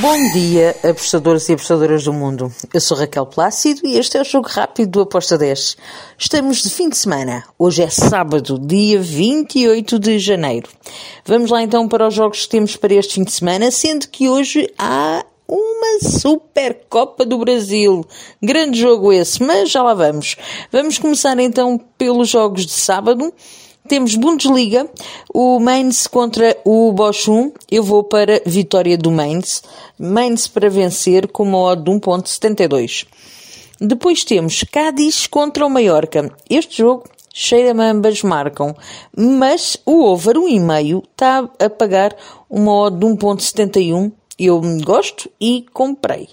Bom dia, apostadores e apostadoras do mundo. Eu sou Raquel Plácido e este é o Jogo Rápido do Aposta 10. Estamos de fim de semana. Hoje é sábado, dia 28 de janeiro. Vamos lá então para os jogos que temos para este fim de semana, sendo que hoje há uma Supercopa do Brasil. Grande jogo esse, mas já lá vamos. Vamos começar então pelos jogos de sábado. Temos Bundesliga, o Mainz contra o Bochum. Eu vou para vitória do Mainz. Mainz para vencer com uma odd de 1.72. Depois temos Cádiz contra o Mallorca. Este jogo cheira-me ambas marcam, mas o over 1,5 está a pagar uma odd de 1.71. Eu gosto e comprei.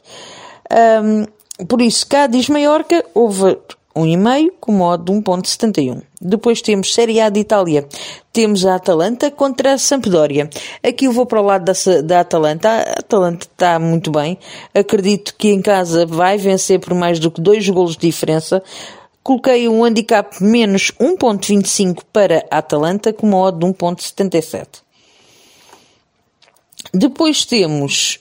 Um, por isso, Cádiz Mallorca, over 1,5 com modo de 1.71. Depois temos Série A de Itália. Temos a Atalanta contra a Sampdoria. Aqui eu vou para o lado da, da Atalanta. A Atalanta está muito bem. Acredito que em casa vai vencer por mais do que dois golos de diferença. Coloquei um handicap menos 1.25 para a Atalanta com modo de 1.77. Depois temos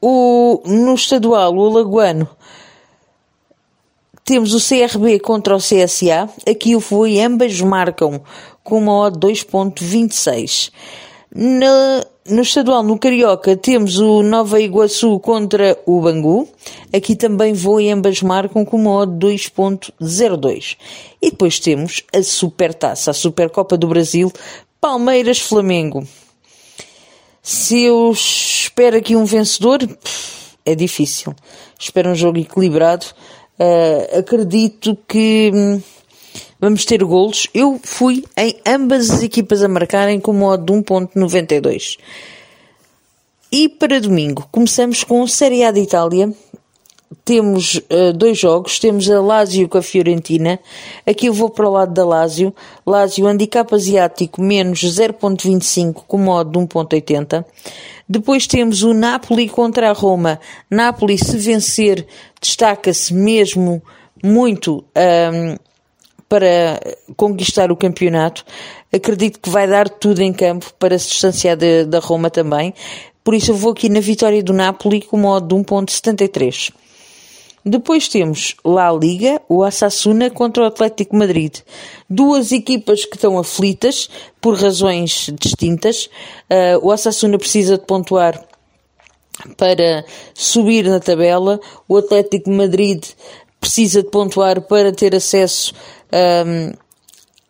o, no estadual o Alagoano temos o CRB contra o CSA. Aqui o fui, ambas marcam com uma odd 2.26. no estadual, no Carioca, temos o Nova Iguaçu contra o Bangu. Aqui também vou e ambas marcam com uma odd 2.02. E depois temos a Supertaça, a Supercopa do Brasil, Palmeiras-Flamengo. Se eu espero aqui um vencedor, é difícil. Espero um jogo equilibrado. Uh, acredito que hum, vamos ter golos. Eu fui em ambas as equipas a marcarem com modo de 1.92. E para domingo, começamos com Série A de Itália. Temos uh, dois jogos, temos a Lazio com a Fiorentina. Aqui eu vou para o lado da Lazio. Lazio, handicap asiático, menos 0.25 com modo de 1.80. Depois temos o Napoli contra a Roma. Napoli, se vencer, destaca-se mesmo muito um, para conquistar o campeonato. Acredito que vai dar tudo em campo para se distanciar da Roma também. Por isso eu vou aqui na vitória do Napoli com modo de 1.73. Depois temos La Liga, o Assassuna contra o Atlético Madrid. Duas equipas que estão aflitas por razões distintas. Uh, o Assassuna precisa de pontuar para subir na tabela. O Atlético Madrid precisa de pontuar para ter acesso um,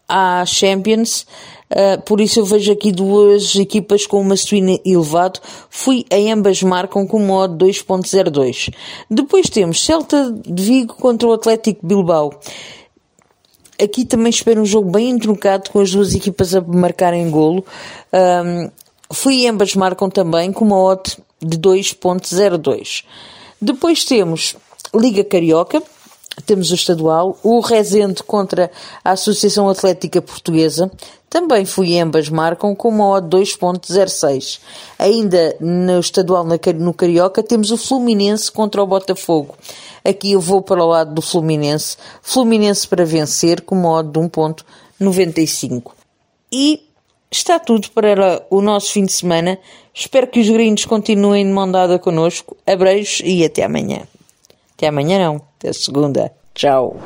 à Champions. Uh, por isso eu vejo aqui duas equipas com uma swing elevado. Fui em ambas marcam com modo 2.02. Depois temos Celta de Vigo contra o Atlético Bilbao. Aqui também espero um jogo bem entroncado com as duas equipas a marcarem golo. Um, fui em ambas marcam também com uma odd de 2.02. Depois temos Liga Carioca temos o estadual, o Rezende contra a Associação Atlética Portuguesa, também fui ambas marcam com uma odd 2.06. Ainda no estadual no Carioca temos o Fluminense contra o Botafogo. Aqui eu vou para o lado do Fluminense. Fluminense para vencer com uma odd de 1.95. E está tudo para o nosso fim de semana. Espero que os gringos continuem de mão dada connosco. Abreijos e até amanhã. Até amanhã não, até segunda. Tchau.